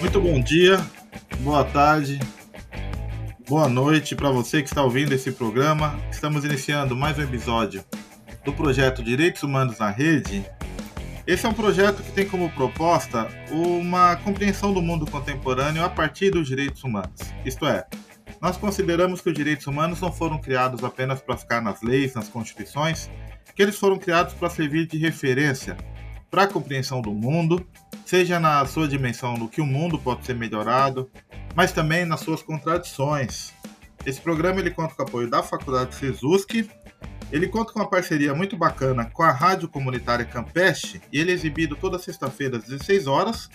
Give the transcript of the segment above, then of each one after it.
Muito bom dia, boa tarde, boa noite para você que está ouvindo esse programa. Estamos iniciando mais um episódio do projeto Direitos Humanos na Rede. Esse é um projeto que tem como proposta uma compreensão do mundo contemporâneo a partir dos direitos humanos. Isto é, nós consideramos que os direitos humanos não foram criados apenas para ficar nas leis, nas constituições, que eles foram criados para servir de referência para a compreensão do mundo, seja na sua dimensão no que o mundo pode ser melhorado, mas também nas suas contradições. Esse programa ele conta com o apoio da Faculdade Sesuski ele conta com uma parceria muito bacana com a Rádio Comunitária Campeste e ele é exibido toda sexta-feira às 16 horas,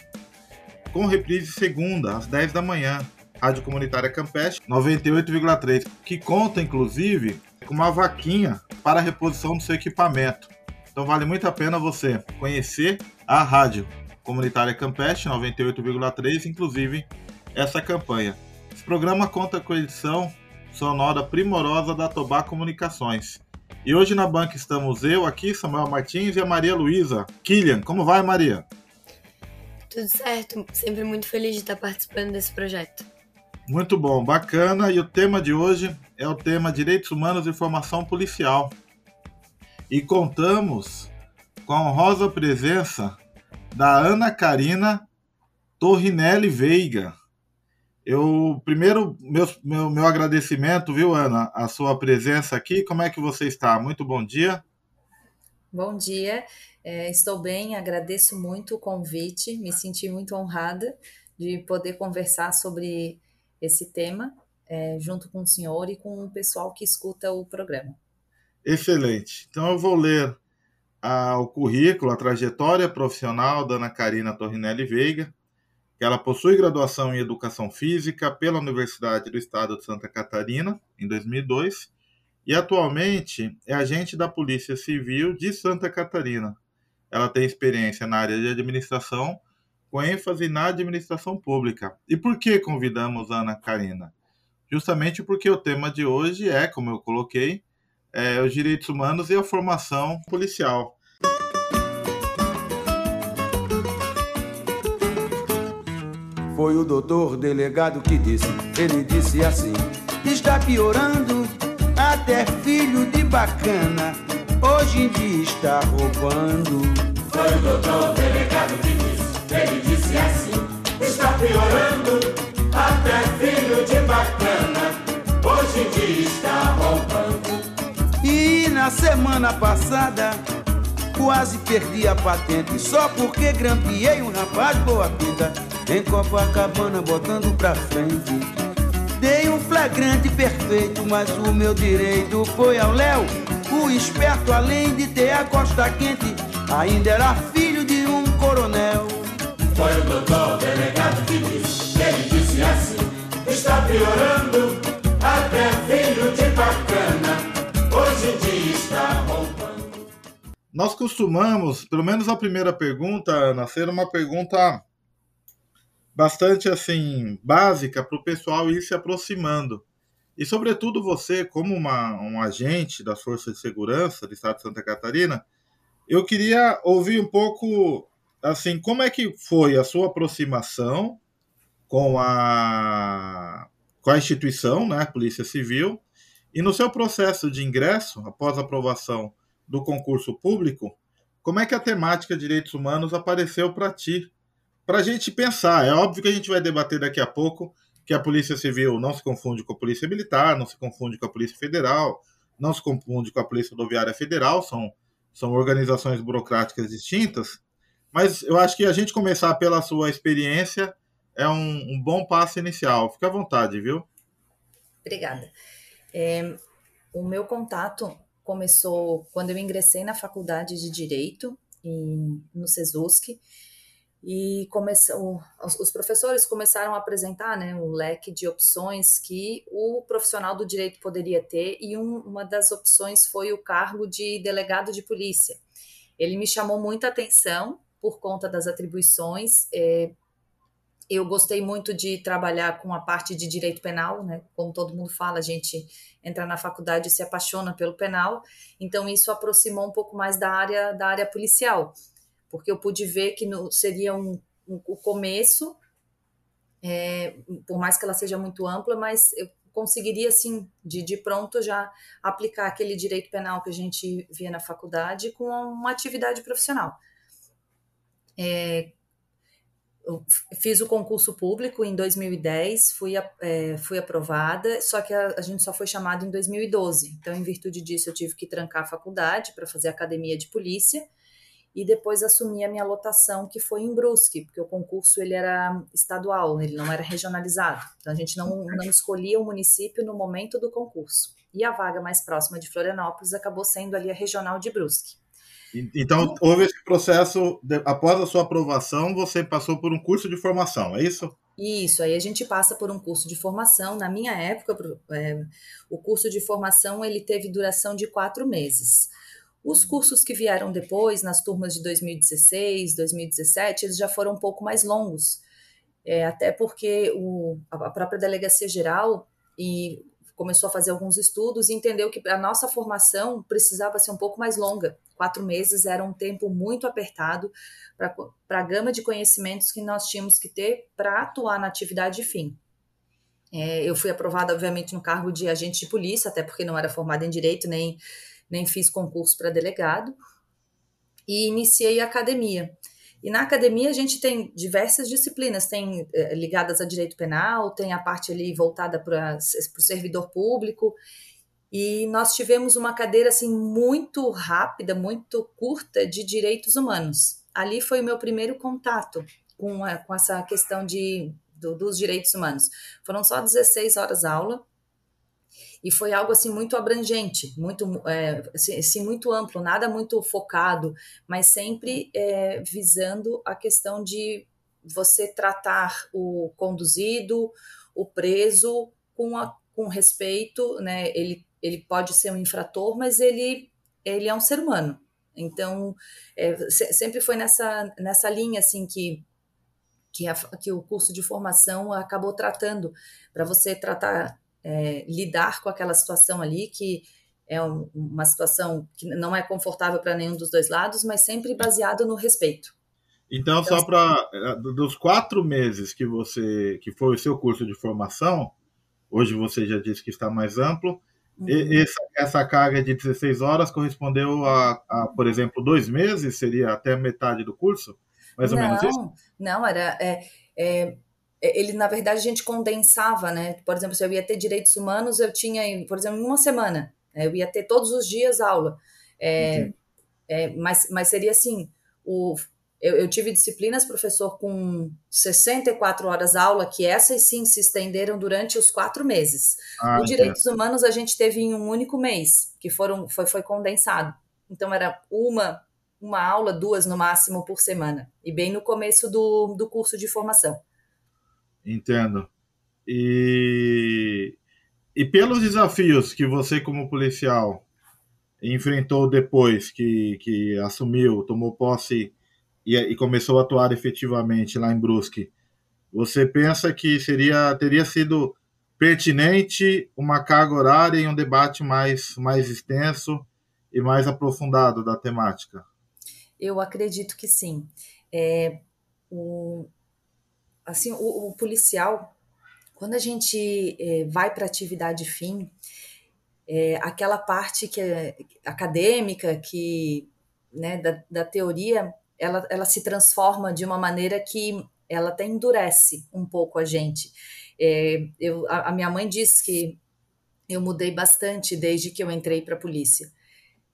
com reprise segunda às 10 da manhã. Rádio Comunitária Campeste 98,3, que conta inclusive com uma vaquinha para a reposição do seu equipamento. Então vale muito a pena você conhecer a Rádio Comunitária Campeste 98,3, inclusive essa campanha. Esse programa conta com a edição sonora primorosa da Tobá Comunicações. E hoje na banca estamos eu aqui, Samuel Martins e a Maria Luísa. Kilian, como vai, Maria? Tudo certo, sempre muito feliz de estar participando desse projeto. Muito bom, bacana. E o tema de hoje é o tema Direitos Humanos e Formação Policial. E contamos com a honrosa presença da Ana Karina Torrinelli Veiga. Eu primeiro meu, meu, meu agradecimento, viu, Ana, a sua presença aqui. Como é que você está? Muito bom dia. Bom dia, é, estou bem, agradeço muito o convite, me senti muito honrada de poder conversar sobre esse tema é, junto com o senhor e com o pessoal que escuta o programa. Excelente. Então eu vou ler a, o currículo, a trajetória profissional da Ana Karina Torrinelli Veiga que ela possui graduação em Educação Física pela Universidade do Estado de Santa Catarina, em 2002, e atualmente é agente da Polícia Civil de Santa Catarina. Ela tem experiência na área de administração, com ênfase na administração pública. E por que convidamos a Ana Karina? Justamente porque o tema de hoje é, como eu coloquei, é, os direitos humanos e a formação policial. Foi o doutor delegado que disse, ele disse assim: Está piorando, até filho de bacana, hoje em dia está roubando. Foi o doutor delegado que disse, ele disse assim: Está piorando, até filho de bacana, hoje em dia está roubando. E na semana passada, quase perdi a patente, só porque grampeei um rapaz boa pinta em Copacabana botando pra frente. Dei um flagrante perfeito, mas o meu direito foi ao Léo. O esperto, além de ter a costa quente, ainda era filho de um coronel. Foi o doutor delegado que disse, ele disse assim: está piorando, até filho de bacana, hoje em dia está roubando. Nós costumamos, pelo menos a primeira pergunta, Ana, ser uma pergunta bastante assim básica para o pessoal ir se aproximando. E, sobretudo, você, como uma, um agente das Forças de Segurança do Estado de Santa Catarina, eu queria ouvir um pouco, assim, como é que foi a sua aproximação com a, com a instituição, né, Polícia Civil, e no seu processo de ingresso, após a aprovação do concurso público, como é que a temática direitos humanos apareceu para ti para a gente pensar. É óbvio que a gente vai debater daqui a pouco que a Polícia Civil não se confunde com a Polícia Militar, não se confunde com a Polícia Federal, não se confunde com a Polícia Rodoviária Federal, são, são organizações burocráticas distintas. Mas eu acho que a gente começar pela sua experiência é um, um bom passo inicial. Fique à vontade, viu? Obrigada. É, o meu contato começou quando eu ingressei na faculdade de Direito, em, no SESUSC, e começou, os professores começaram a apresentar né, um leque de opções que o profissional do direito poderia ter, e um, uma das opções foi o cargo de delegado de polícia. Ele me chamou muita atenção por conta das atribuições, é, eu gostei muito de trabalhar com a parte de direito penal, né? Como todo mundo fala, a gente entra na faculdade e se apaixona pelo penal, então isso aproximou um pouco mais da área da área policial, porque eu pude ver que no, seria um, um, o começo, é, por mais que ela seja muito ampla, mas eu conseguiria, assim, de, de pronto já aplicar aquele direito penal que a gente via na faculdade com uma atividade profissional. É, eu fiz o concurso público em 2010, fui, é, fui aprovada, só que a, a, gente só foi chamado em 2012. Então, em virtude disso, eu tive que trancar a faculdade para fazer academia de polícia e depois assumi a minha lotação, que foi em Brusque, porque o concurso ele era estadual, ele não era regionalizado. Então, a gente não, não escolhia o município no momento do concurso. E a vaga mais próxima de Florianópolis acabou sendo ali a regional de Brusque. Então, houve esse processo, de, após a sua aprovação, você passou por um curso de formação, é isso? Isso, aí a gente passa por um curso de formação. Na minha época, é, o curso de formação ele teve duração de quatro meses. Os cursos que vieram depois, nas turmas de 2016, 2017, eles já foram um pouco mais longos, é, até porque o, a própria Delegacia Geral e começou a fazer alguns estudos e entendeu que a nossa formação precisava ser um pouco mais longa. Quatro meses era um tempo muito apertado para a gama de conhecimentos que nós tínhamos que ter para atuar na atividade de fim. É, eu fui aprovada, obviamente, no cargo de agente de polícia, até porque não era formada em direito, nem, nem fiz concurso para delegado, e iniciei a academia. E na academia a gente tem diversas disciplinas, tem é, ligadas a direito penal, tem a parte ali voltada para o servidor público, e nós tivemos uma cadeira assim muito rápida, muito curta de direitos humanos. Ali foi o meu primeiro contato com, a, com essa questão de, do, dos direitos humanos. Foram só 16 horas aula e foi algo assim muito abrangente, muito é, assim, assim, muito amplo, nada muito focado, mas sempre é, visando a questão de você tratar o conduzido, o preso com, a, com respeito, né? Ele ele pode ser um infrator, mas ele, ele é um ser humano. Então, é, sempre foi nessa, nessa linha assim que, que, a, que o curso de formação acabou tratando, para você tratar, é, lidar com aquela situação ali que é um, uma situação que não é confortável para nenhum dos dois lados, mas sempre baseado no respeito. Então, então só para é, dos quatro meses que você que foi o seu curso de formação, hoje você já disse que está mais amplo. Uhum. Essa, essa, carga de 16 horas correspondeu a, a, por exemplo, dois meses? Seria até metade do curso? Mais ou não, menos isso? Não, era. É, é, ele, na verdade, a gente condensava, né? Por exemplo, se eu ia ter direitos humanos, eu tinha, por exemplo, em uma semana. Né? Eu ia ter todos os dias aula. É, é, mas, mas seria assim: o, eu, eu, tive disciplinas, professor, com 64 horas aula, que essas sim se estenderam durante os quatro meses. Ah, o Direitos é. Humanos a gente teve em um único mês, que foram, foi, foi condensado. Então era uma, uma aula, duas no máximo por semana. E bem no começo do, do curso de formação. Entendo. E, e pelos desafios que você, como policial, enfrentou depois que, que assumiu, tomou posse e, e começou a atuar efetivamente lá em Brusque, você pensa que seria teria sido pertinente uma carga horária e um debate mais, mais extenso e mais aprofundado da temática? Eu acredito que sim. É, o, assim, o, o policial, quando a gente é, vai para atividade fim, é, aquela parte que é acadêmica, que né, da, da teoria, ela, ela se transforma de uma maneira que ela até endurece um pouco a gente. É, eu, a, a, minha mãe diz que eu mudei bastante desde que eu entrei para a polícia.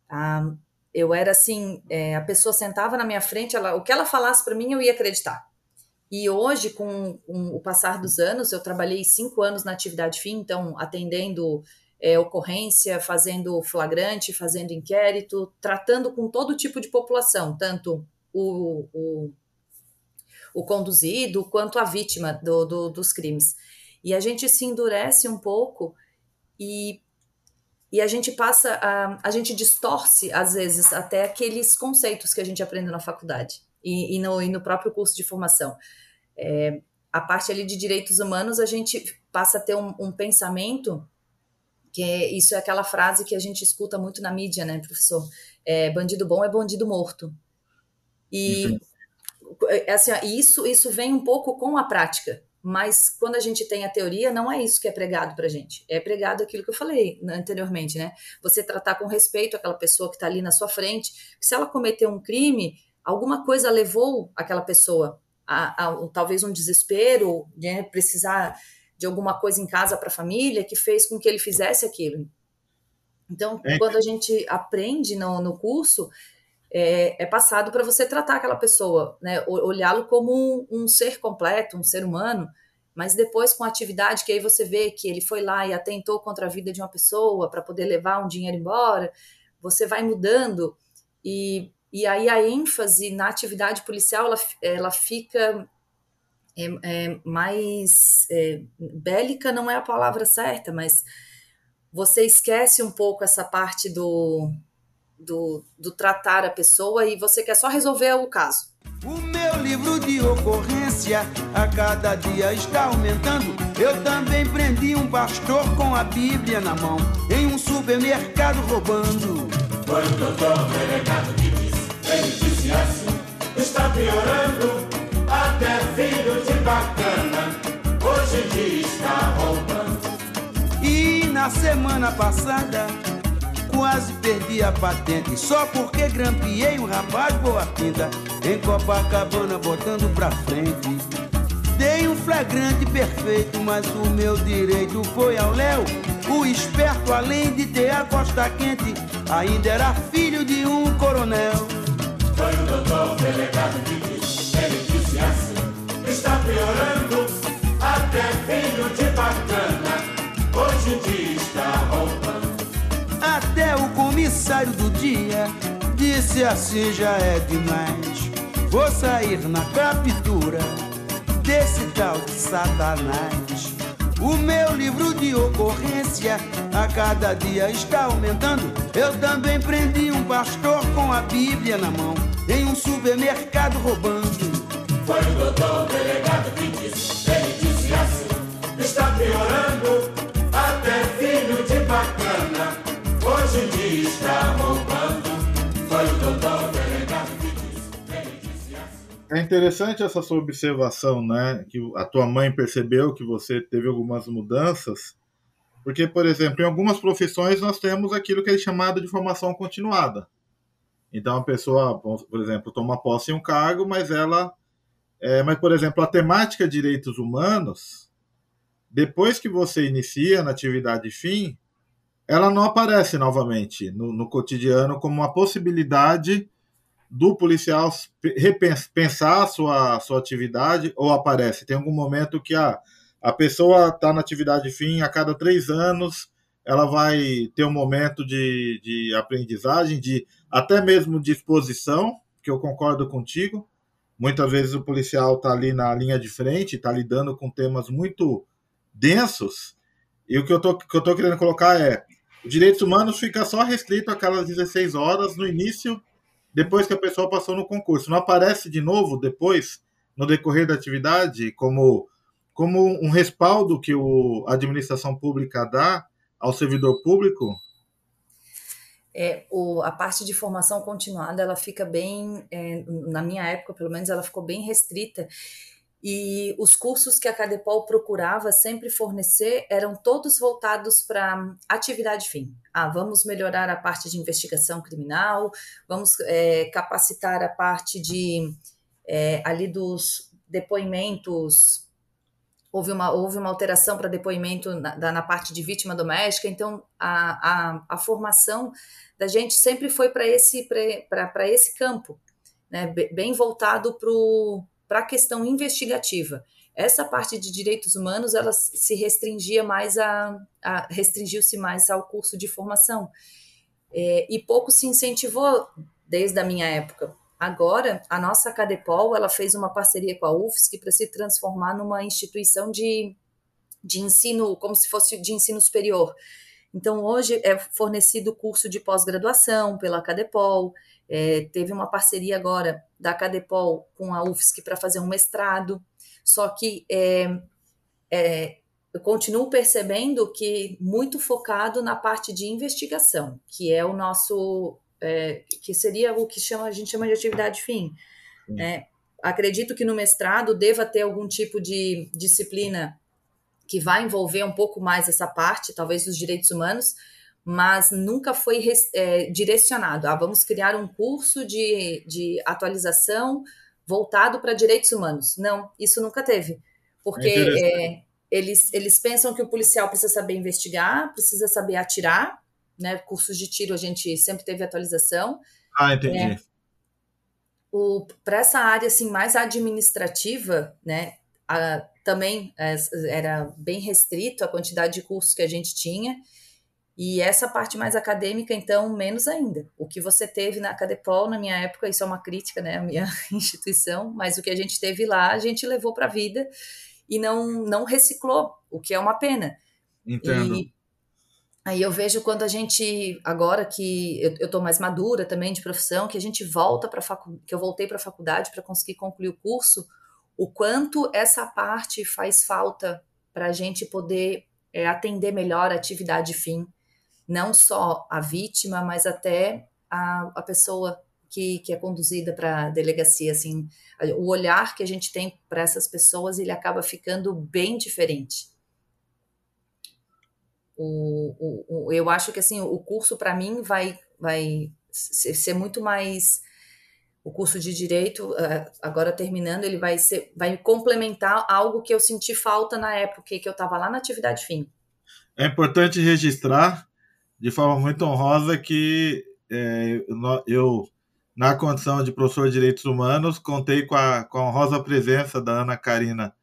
Ah, eu era assim, é, a pessoa sentava na minha frente, ela, o que ela falasse para mim eu ia acreditar. E hoje, com, com, o passar dos anos, eu trabalhei cinco anos na atividade fim, então atendendo é, ocorrência, fazendo flagrante, fazendo inquérito, tratando com todo tipo de população, tanto o, o, o conduzido quanto a vítima do, do, dos crimes. E a gente se endurece um pouco e, e a gente passa, a, a gente distorce, às vezes, até aqueles conceitos que a gente aprende na faculdade e, e, no, e no próprio curso de formação. É, a parte ali de direitos humanos, a gente passa a ter um, um pensamento que é, isso é aquela frase que a gente escuta muito na mídia, né, professor? É, bandido bom é bandido morto. E uhum. assim, isso, isso vem um pouco com a prática. Mas quando a gente tem a teoria, não é isso que é pregado para gente. É pregado aquilo que eu falei anteriormente, né? Você tratar com respeito aquela pessoa que está ali na sua frente. Se ela cometeu um crime, alguma coisa levou aquela pessoa a, a, a talvez um desespero, né? precisar de alguma coisa em casa para a família que fez com que ele fizesse aquilo. Então, é. quando a gente aprende no, no curso, é, é passado para você tratar aquela pessoa, né? olhá-lo como um, um, ser completo, um ser humano, mas depois com a atividade que aí você vê que ele foi lá e atentou contra a vida de uma pessoa para poder levar um dinheiro embora, você vai mudando e, e aí a ênfase na atividade policial ela, ela fica é, é mais é, bélica não é a palavra certa, mas você esquece um pouco essa parte do, do, do tratar a pessoa e você quer só resolver o caso. O meu livro de ocorrência a cada dia está aumentando. Eu também prendi um pastor com a Bíblia na mão, em um supermercado roubando. Foi o doutor delegado ele disse assim: está piorando até filho de bacana, hoje em dia está roubando. E na semana passada, quase perdi a patente, só porque grampeei um rapaz boa pinta, em Copacabana botando pra frente. Dei um flagrante perfeito, mas o meu direito foi ao Léo. O esperto, além de ter a costa quente, ainda era filho de um coronel. Doutor delegado que está piorando, até filho de bacana, hoje em dia está roubando. Até o comissário do dia disse assim já é demais. Vou sair na captura desse tal de Satanás. O meu livro de ocorrência a cada dia está aumentando. Eu também prendi um pastor com a Bíblia na mão em um supermercado roubando. Foi o doutor delegado que disse, ele disse assim: está piorando, até filho de bacana, hoje em dia está roubando. Foi o doutor delegado que disse, ele disse assim. É interessante essa sua observação, né? Que a tua mãe percebeu que você teve algumas mudanças. Porque, por exemplo, em algumas profissões nós temos aquilo que é chamado de formação continuada. Então, a pessoa, por exemplo, toma posse em um cargo, mas ela é, mas, por exemplo, a temática direitos humanos, depois que você inicia na atividade fim, ela não aparece novamente no, no cotidiano como uma possibilidade do policial repensar sua, sua atividade ou aparece? Tem algum momento que a, a pessoa está na atividade fim a cada três anos, ela vai ter um momento de, de aprendizagem, de até mesmo de exposição, que eu concordo contigo, Muitas vezes o policial está ali na linha de frente, está lidando com temas muito densos, e o que eu tô, que eu tô querendo colocar é: os direitos humanos fica só restrito aquelas 16 horas no início, depois que a pessoa passou no concurso. Não aparece de novo depois, no decorrer da atividade, como, como um respaldo que o, a administração pública dá ao servidor público é, o, a parte de formação continuada ela fica bem, é, na minha época pelo menos, ela ficou bem restrita. E os cursos que a Cadepol procurava sempre fornecer eram todos voltados para atividade fim. Ah, vamos melhorar a parte de investigação criminal, vamos é, capacitar a parte de é, ali dos depoimentos houve uma, houve uma alteração para depoimento na, na, parte de vítima doméstica, então a, a, a formação da gente sempre foi para esse, esse campo, né, bem voltado para a questão investigativa. Essa parte de direitos humanos ela se restringia mais a, a restringiu-se mais ao curso de formação é, e pouco se incentivou desde a minha época. Agora, a nossa Cadepol ela fez uma parceria com a UFSC para se transformar numa instituição de, de ensino, como se fosse de ensino superior. Então, hoje é fornecido curso de pós-graduação pela Cadepol, é, teve uma parceria agora da Cadepol com a UFSC para fazer um mestrado. Só que é, é, eu continuo percebendo que muito focado na parte de investigação, que é o nosso, é, que seria o que chama, a gente chama de atividade fim. Né? Acredito que no mestrado deva ter algum tipo de disciplina que vai envolver um pouco mais essa parte, talvez dos direitos humanos, mas nunca foi é, direcionado. Ah, vamos criar um curso de, de atualização voltado para direitos humanos. Não, isso nunca teve. Porque é, eles, eles pensam que o policial precisa saber investigar, precisa saber atirar, né? Cursos de tiro a gente sempre teve atualização. Ah, entendi. É, Para essa área assim mais administrativa, né? A, também é, era bem restrito a quantidade de cursos que a gente tinha. E essa parte mais acadêmica, então, menos ainda. O que você teve na Cadepol, na minha época, isso é uma crítica, né, à minha instituição, mas o que a gente teve lá, a gente levou para a vida e não, não reciclou, o que é uma pena. Entendo. E aí eu vejo quando a gente, agora que eu, tô mais madura também de profissão, que a gente volta para facu que eu voltei para a faculdade para conseguir concluir o curso, o quanto essa parte faz falta para a gente poder é, atender melhor a atividade fim, não só a vítima, mas até a, a pessoa que, que é conduzida para a delegacia, assim, o olhar que a gente tem para essas pessoas, ele acaba ficando bem diferente. O, o, o eu acho que assim o curso para mim vai vai ser muito mais o curso de direito é, agora terminando ele vai ser vai complementar algo que eu senti falta na época que eu estava lá na atividade fim é importante registrar de forma muito honrosa que é, eu na condição de professor de Direitos Humanos, contei com a, com a honrosa presença da Ana Karina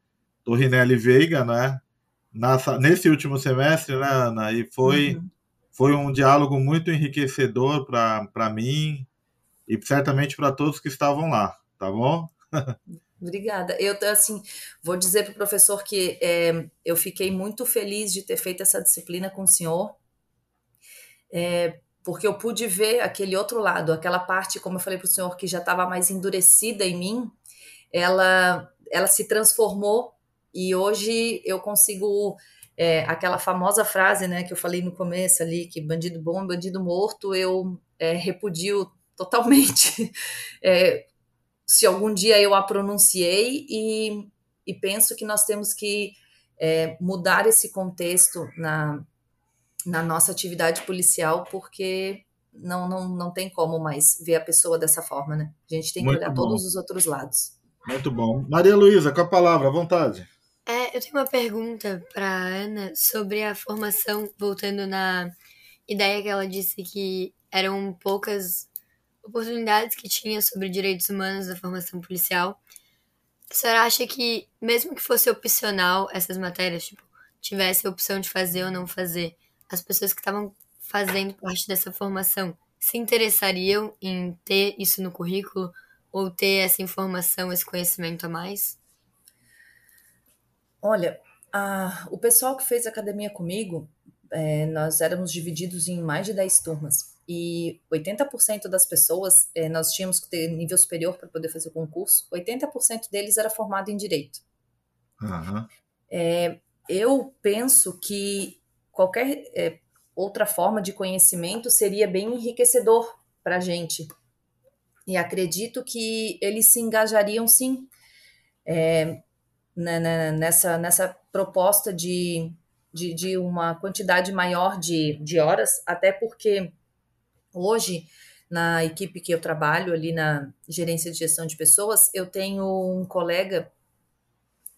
Torrinelli Veiga, né? Nessa, nesse último semestre, né, Ana? E foi, uhum. foi um diálogo muito enriquecedor para mim e certamente para todos que estavam lá, tá bom? Obrigada. Eu, assim, vou dizer para o professor que é, eu fiquei muito feliz de ter feito essa disciplina com o senhor, é, porque eu pude ver aquele outro lado, aquela parte, como eu falei para o senhor, que já estava mais endurecida em mim, ela, ela se transformou e hoje eu consigo é, aquela famosa frase, né, que eu falei no começo ali, que bandido bom, bandido morto, eu é, repudio totalmente. É, se algum dia eu a pronunciei e, e penso que nós temos que é, mudar esse contexto na, na nossa atividade policial, porque não, não, não tem como mais ver a pessoa dessa forma, né? A gente tem que Muito olhar bom. todos os outros lados. Muito bom. Maria Luísa, com a palavra, à vontade. Eu tenho uma pergunta para Ana sobre a formação, voltando na ideia que ela disse que eram poucas oportunidades que tinha sobre direitos humanos da formação policial. A senhora acha que, mesmo que fosse opcional essas matérias, tipo, tivesse a opção de fazer ou não fazer, as pessoas que estavam fazendo parte dessa formação se interessariam em ter isso no currículo ou ter essa informação, esse conhecimento a mais? Olha, a, o pessoal que fez academia comigo, é, nós éramos divididos em mais de 10 turmas. E 80% das pessoas, é, nós tínhamos que ter nível superior para poder fazer o concurso, 80% deles era formado em direito. É, eu penso que qualquer é, outra forma de conhecimento seria bem enriquecedor para a gente. E acredito que eles se engajariam sim é, na, na, nessa, nessa proposta de, de, de, uma quantidade maior de, de horas, até porque hoje, na equipe que eu trabalho, ali na gerência de gestão de pessoas, eu tenho um colega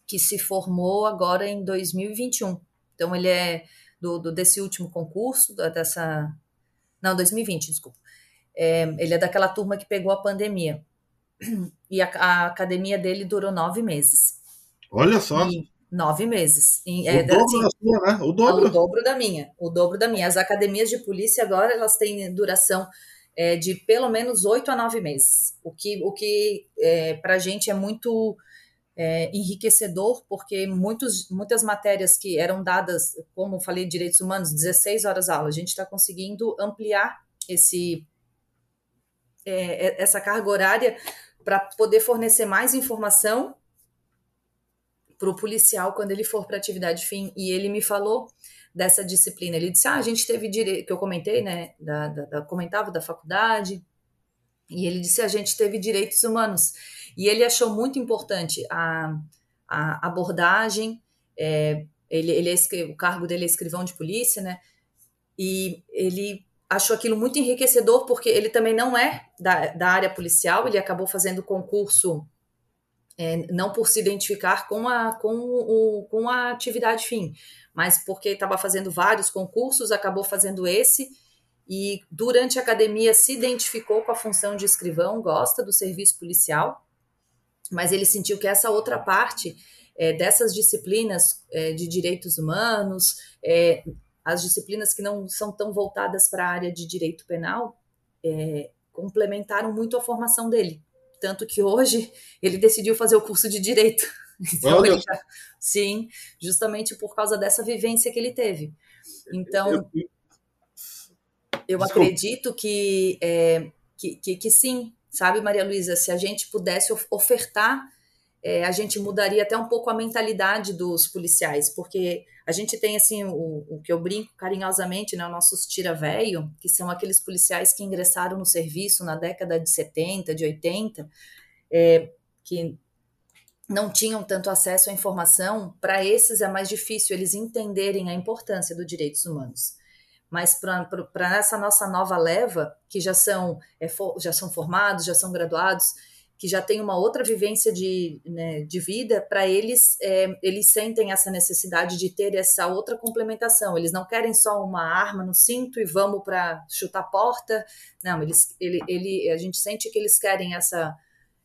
que se formou agora em 2021. Então, ele é do, do desse último concurso, dessa. Não, 2020, desculpa. É, ele é daquela turma que pegou a pandemia. E a, a academia dele durou nove meses. Olha só. E, nove meses. E, o é, dobro assim, da sua, né? O dobro. O dobro da minha. O dobro da minha. As academias de polícia agora elas têm duração é, de pelo menos oito a nove meses. O que, o que é, para a gente é muito é, enriquecedor, porque muitos, muitas matérias que eram dadas, como eu falei, direitos humanos, 16 horas aula, a gente está conseguindo ampliar esse, é, é essa carga horária para poder fornecer mais informação para o policial quando ele for para atividade fim. E ele me falou dessa disciplina. Ele disse: Ah, a gente teve direito, que eu comentei, né? Da, da, da, comentava da faculdade. E ele disse: a gente teve direitos humanos. E ele achou muito importante a, a abordagem. É, ele, ele é, o cargo dele é escrivão de polícia, né? E ele achou aquilo muito enriquecedor, porque ele também não é da, da área policial, ele acabou fazendo concurso é, não por se identificar com a, com, o, com a atividade fim, mas porque estava fazendo vários concursos, acabou fazendo esse, e durante a academia se identificou com a função de escrivão, gosta do serviço policial, mas ele sentiu que essa outra parte é, dessas disciplinas é, de direitos humanos, é, as disciplinas que não são tão voltadas para a área de direito penal, é, complementaram muito a formação dele. Tanto que hoje ele decidiu fazer o curso de direito. Então, já, sim, justamente por causa dessa vivência que ele teve. Então, eu acredito que, é, que, que, que, sim, sabe, Maria Luísa, se a gente pudesse ofertar, é, a gente mudaria até um pouco a mentalidade dos policiais, porque a gente tem, assim, o, o que eu brinco carinhosamente, né, os nossos tira-véio, que são aqueles policiais que ingressaram no serviço na década de 70, de 80, é, que não tinham tanto acesso à informação, para esses é mais difícil eles entenderem a importância dos direitos humanos. Mas para essa nossa nova leva, que já são, é, for, já são formados, já são graduados, que já têm uma outra vivência de, né, de vida, para eles, é, eles sentem essa necessidade de ter essa outra complementação. Eles não querem só uma arma no cinto e vamos para chutar a porta. Não, eles, ele, ele, a gente sente que eles querem essa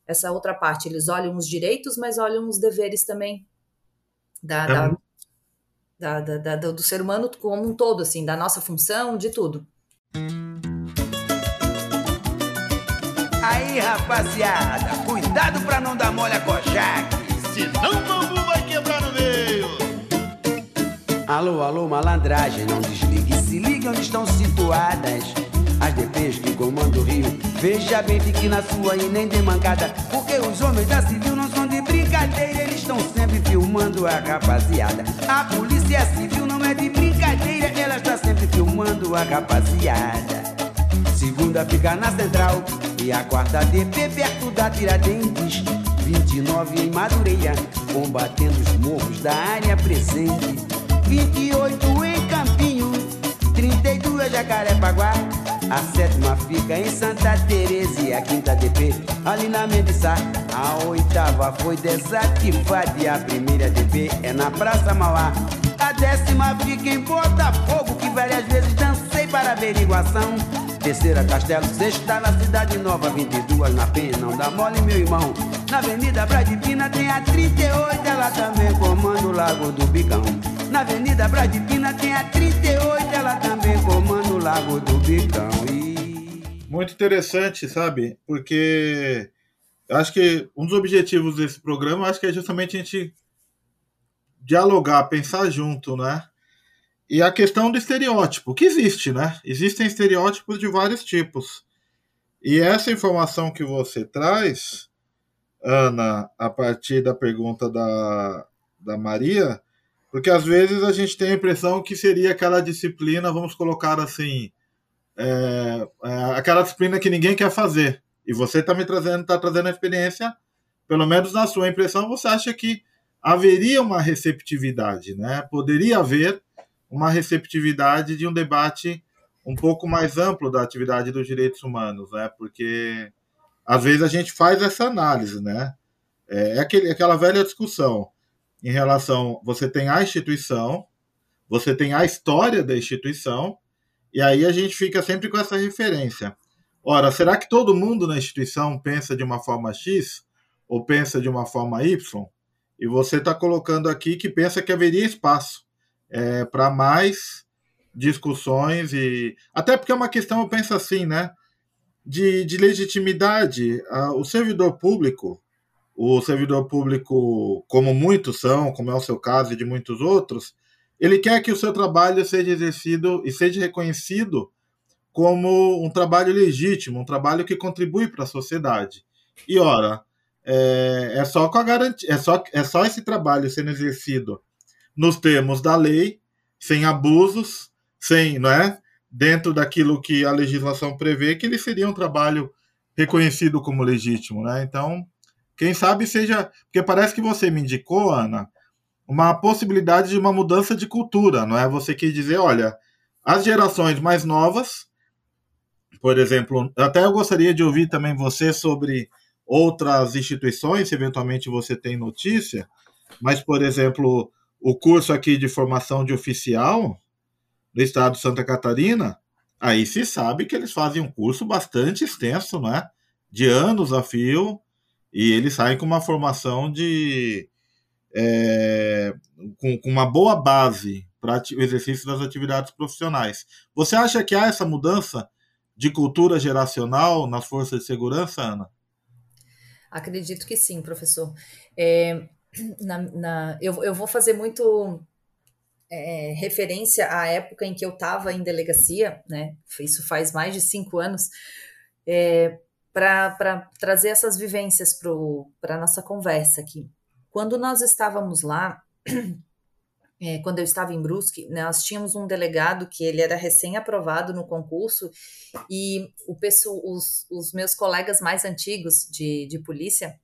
essa outra parte. Eles olham os direitos, mas olham os deveres também da, é. da, da, da, do ser humano como um todo, assim, da nossa função, de tudo. Aí, rapaziada, cuidado pra não dar mole a cojaque, senão o bambu vai quebrar no meio. Alô, alô, malandragem, não desligue, se ligue onde estão situadas as DPs que comando o Rio. Veja bem, fique na sua e nem de mancada, porque os homens da civil não são de brincadeira, eles estão sempre filmando a rapaziada. A polícia civil não é de brincadeira, ela está sempre filmando a rapaziada. Segunda fica na central a quarta DP perto da Tiradentes. 29 em Madureira, combatendo os morros da área presente. 28 em Campinho, 32 Jacarepaguá. A sétima fica em Santa Teresa e a quinta DP ali na Mendissá. A oitava foi desativada e a primeira DP é na Praça Mauá. A décima fica em Botafogo, que várias vezes dancei para averiguação. Terceira Castelo, sexta na Cidade Nova, 22 na Penha, não dá mole meu irmão. Na Avenida Bradipina tem a 38, ela também comanda o Lago do Bicão. Na Avenida Bradipina tem a 38, ela também comanda o Lago do Bicão. E... Muito interessante, sabe? Porque acho que um dos objetivos desse programa acho que é justamente a gente dialogar, pensar junto, né? E a questão do estereótipo, que existe, né? Existem estereótipos de vários tipos. E essa informação que você traz, Ana, a partir da pergunta da, da Maria, porque às vezes a gente tem a impressão que seria aquela disciplina, vamos colocar assim, é, é, aquela disciplina que ninguém quer fazer. E você está me trazendo, está trazendo a experiência, pelo menos na sua impressão, você acha que haveria uma receptividade, né? Poderia haver uma receptividade de um debate um pouco mais amplo da atividade dos direitos humanos, né? Porque às vezes a gente faz essa análise, né? É, é aquele, aquela velha discussão em relação, você tem a instituição, você tem a história da instituição, e aí a gente fica sempre com essa referência. Ora, será que todo mundo na instituição pensa de uma forma X ou pensa de uma forma Y? E você está colocando aqui que pensa que haveria espaço é, para mais discussões e até porque é uma questão, eu penso assim, né, de, de legitimidade. o servidor público, o servidor público, como muitos são, como é o seu caso e de muitos outros, ele quer que o seu trabalho seja exercido e seja reconhecido como um trabalho legítimo, um trabalho que contribui para a sociedade. E ora, é, é só com a garantia, é só, é só esse trabalho sendo exercido nos termos da lei, sem abusos, sem, não é? Dentro daquilo que a legislação prevê, que ele seria um trabalho reconhecido como legítimo, né? Então, quem sabe seja, porque parece que você me indicou, Ana, uma possibilidade de uma mudança de cultura, não é? Você quer dizer, olha, as gerações mais novas, por exemplo, até eu gostaria de ouvir também você sobre outras instituições, se eventualmente você tem notícia, mas, por exemplo, o curso aqui de formação de oficial no estado de Santa Catarina, aí se sabe que eles fazem um curso bastante extenso, né? De anos a fio, e eles saem com uma formação de. É, com, com uma boa base para o exercício das atividades profissionais. Você acha que há essa mudança de cultura geracional nas forças de segurança, Ana? Acredito que sim, professor. É, na, na, eu, eu vou fazer muito é, referência à época em que eu estava em delegacia, né? Isso faz mais de cinco anos, é, para trazer essas vivências para a nossa conversa aqui. Quando nós estávamos lá, é, quando eu estava em Brusque, nós tínhamos um delegado que ele era recém-aprovado no concurso e o pessoal, os, os meus colegas mais antigos de, de polícia,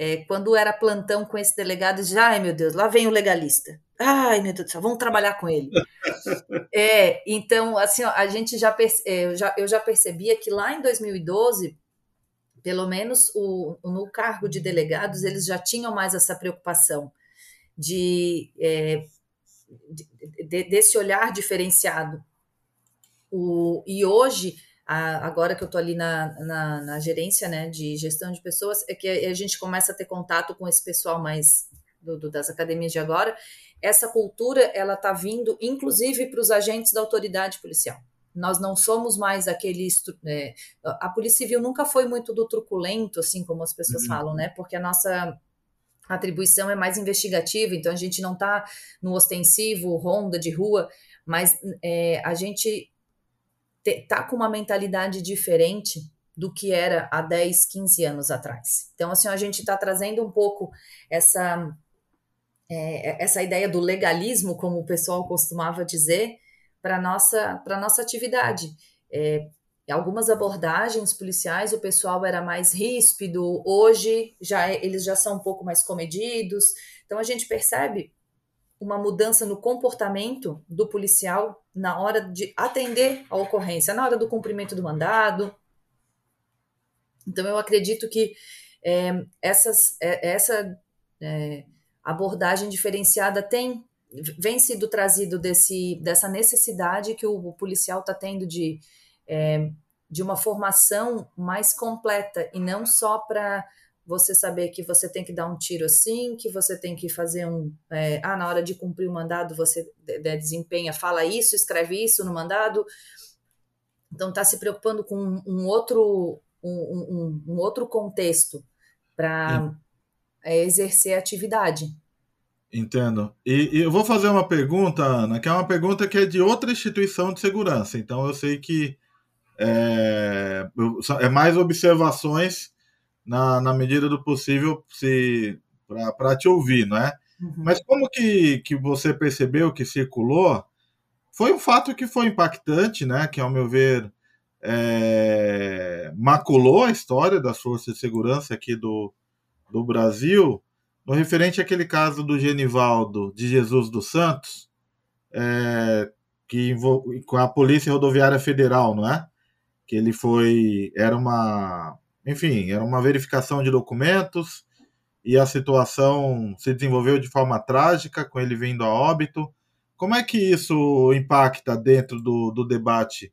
é, quando era plantão com esse delegado, já, ai meu Deus, lá vem o legalista. Ai meu Deus do céu, vamos trabalhar com ele. é, então, assim, ó, a gente já, é, eu já, eu já percebia que lá em 2012 pelo menos o, no cargo de delegados, eles já tinham mais essa preocupação de, é, de desse olhar diferenciado. O, e hoje, a, agora que eu estou ali na, na, na, gerência né, de gestão de pessoas, é que a gente começa a ter contato com esse pessoal mais do, do, das academias de agora. Essa cultura ela está vindo, inclusive, para os agentes da autoridade policial. Nós não somos mais aquele. É, a Polícia Civil nunca foi muito do truculento, assim como as pessoas uhum. falam, né? Porque a nossa atribuição é mais investigativa, então a gente não está no ostensivo, ronda de rua, mas é, a gente te, tá com uma mentalidade diferente do que era há 10, 15 anos atrás. Então, assim, a gente está trazendo um pouco essa, é, essa ideia do legalismo, como o pessoal costumava dizer, para nossa para nossa atividade. É, algumas abordagens policiais o pessoal era mais ríspido, hoje já é, eles já são um pouco mais comedidos. Então a gente percebe uma mudança no comportamento do policial na hora de atender a ocorrência, na hora do cumprimento do mandado. Então eu acredito que é, essas, é, essa é, abordagem diferenciada tem vem sido trazido desse, dessa necessidade que o, policial está tendo de, é, de uma formação mais completa e não só para você saber que você tem que dar um tiro assim, que você tem que fazer um. É, ah, na hora de cumprir o mandado você desempenha, fala isso, escreve isso no mandado. Então, está se preocupando com um outro, um, um, um outro contexto para é, exercer a atividade. Entendo. E, e, eu vou fazer uma pergunta, Ana, que é uma pergunta que é de outra instituição de segurança. Então eu sei que é, é mais observações na, na medida do possível para te ouvir, não é? Uhum. Mas como que, que você percebeu que circulou? Foi um fato que foi impactante, né? Que, ao meu ver, é, maculou a história das forças de segurança aqui do, do Brasil no referente àquele caso do Genivaldo de Jesus dos Santos, é, que com a Polícia Rodoviária Federal, não é? Que ele foi. Era uma. Enfim, era uma verificação de documentos e a situação se desenvolveu de forma trágica, com ele vindo a óbito. Como é que isso impacta dentro do, do debate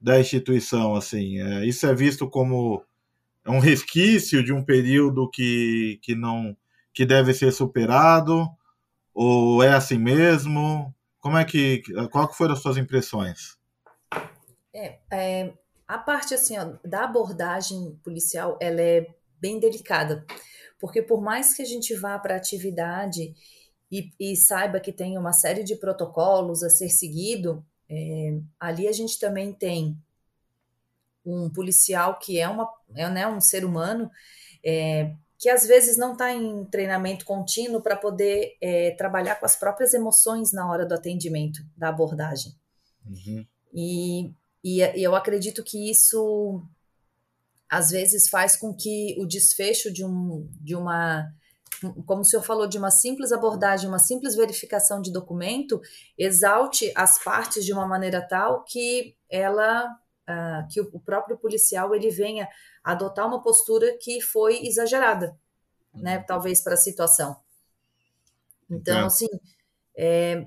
da instituição? Assim, é, isso é visto como um resquício de um período que, que não que deve ser superado? Ou é assim mesmo? Como é que. Qual que foram as suas impressões? É, é, a parte assim, ó, da abordagem policial, ela é bem delicada. Porque por mais que a gente vá para a atividade e, e, saiba que tem uma série de protocolos a ser seguido, é, ali a gente também tem um policial que é, uma, é né, um ser humano é, que às vezes não está em treinamento contínuo para poder é, trabalhar com as próprias emoções na hora do atendimento, da abordagem. Uhum. E, e, e eu acredito que isso às vezes faz com que o desfecho de, um, de uma como o senhor falou, de uma simples abordagem, uma simples verificação de documento, exalte as partes de uma maneira tal que ela, uh, que o próprio policial ele venha adotar uma postura que foi exagerada, né? Uhum. Talvez para a situação. Então, assim, é,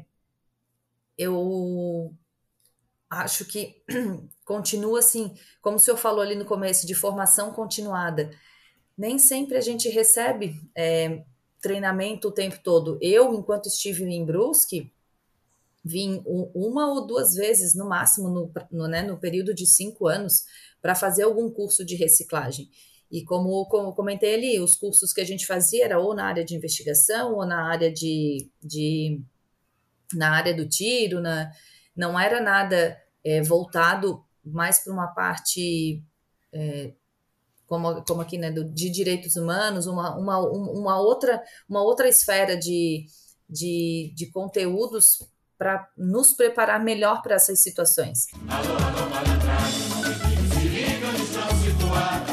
eu acho que continua assim, como o senhor falou ali no começo, de formação continuada nem sempre a gente recebe é, treinamento o tempo todo. Eu, enquanto estive em Brusque, vim uma ou duas vezes, no máximo, no, no, né, no período de cinco anos, para fazer algum curso de reciclagem. E como, como comentei ali, os cursos que a gente fazia era ou na área de investigação, ou na área de. de na área do tiro, na, não era nada é, voltado mais para uma parte é, como, como aqui, né, do, de direitos humanos, uma, uma, uma, outra, uma outra esfera de, de, de conteúdos para nos preparar melhor para essas situações. Alô, alô, se liga, estão situadas,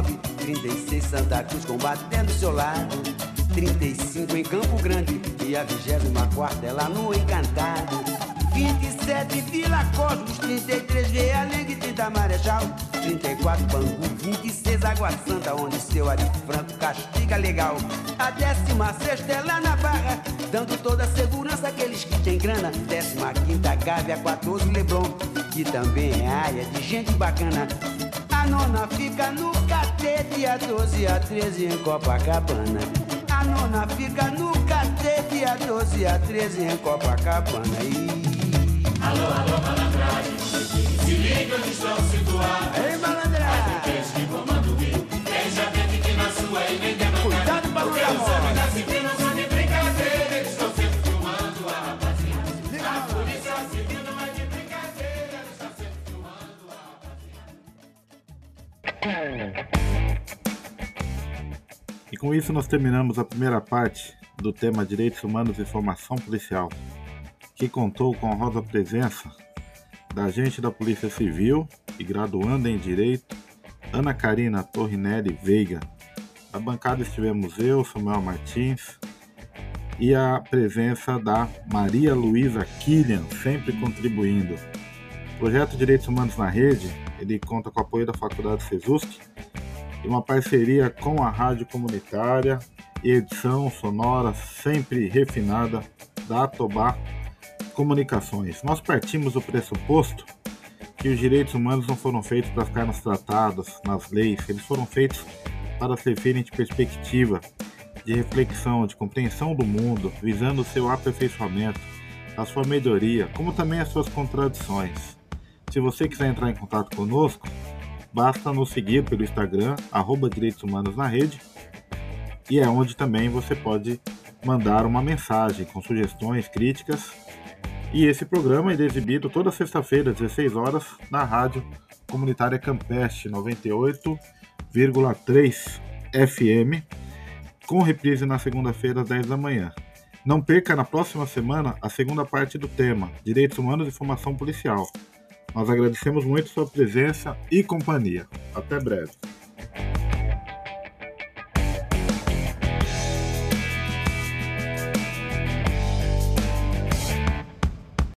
39, 36 Santa Cruz combatendo seu lado. 35 em Campo Grande e a 24 é lá no Encantado. 27 Vila Cosmos, 33 Realengue, 30 Marechal, 34 Bangu, 26 Água Santa, onde seu Ari Franco castiga legal. A 16 é lá na Barra, dando toda a segurança àqueles que têm grana. 15 Gávea, 14 Leblon, que também é área de gente bacana. A nona fica no KT, dia 12 a 13 em Copacabana. A nona fica no KT, dia 12 a 13 em Copacabana. E... Alô, alô, malandragem, se liga onde estão situados. Ei, malandragem. E com isso nós terminamos a primeira parte do tema Direitos Humanos e Formação Policial, que contou com a rosa presença da agente da Polícia Civil e graduanda em Direito, Ana Karina Torrinelli Veiga. Na bancada estivemos eu, Samuel Martins, e a presença da Maria Luísa Killian, sempre contribuindo. O projeto Direitos Humanos na Rede ele conta com o apoio da Faculdade Sesusk e uma parceria com a Rádio Comunitária e edição sonora sempre refinada da Atobá Comunicações. Nós partimos do pressuposto que os direitos humanos não foram feitos para ficar nos tratados, nas leis, eles foram feitos para servirem de perspectiva, de reflexão, de compreensão do mundo, visando o seu aperfeiçoamento, a sua melhoria, como também as suas contradições. Se você quiser entrar em contato conosco, basta nos seguir pelo Instagram, arroba Direitos Humanos na Rede, e é onde também você pode mandar uma mensagem com sugestões, críticas. E esse programa é exibido toda sexta-feira, às 16 horas, na Rádio Comunitária Campeste 98,3 FM, com reprise na segunda-feira às 10 da manhã. Não perca na próxima semana a segunda parte do tema Direitos Humanos e Formação Policial. Nós agradecemos muito sua presença e companhia. Até breve.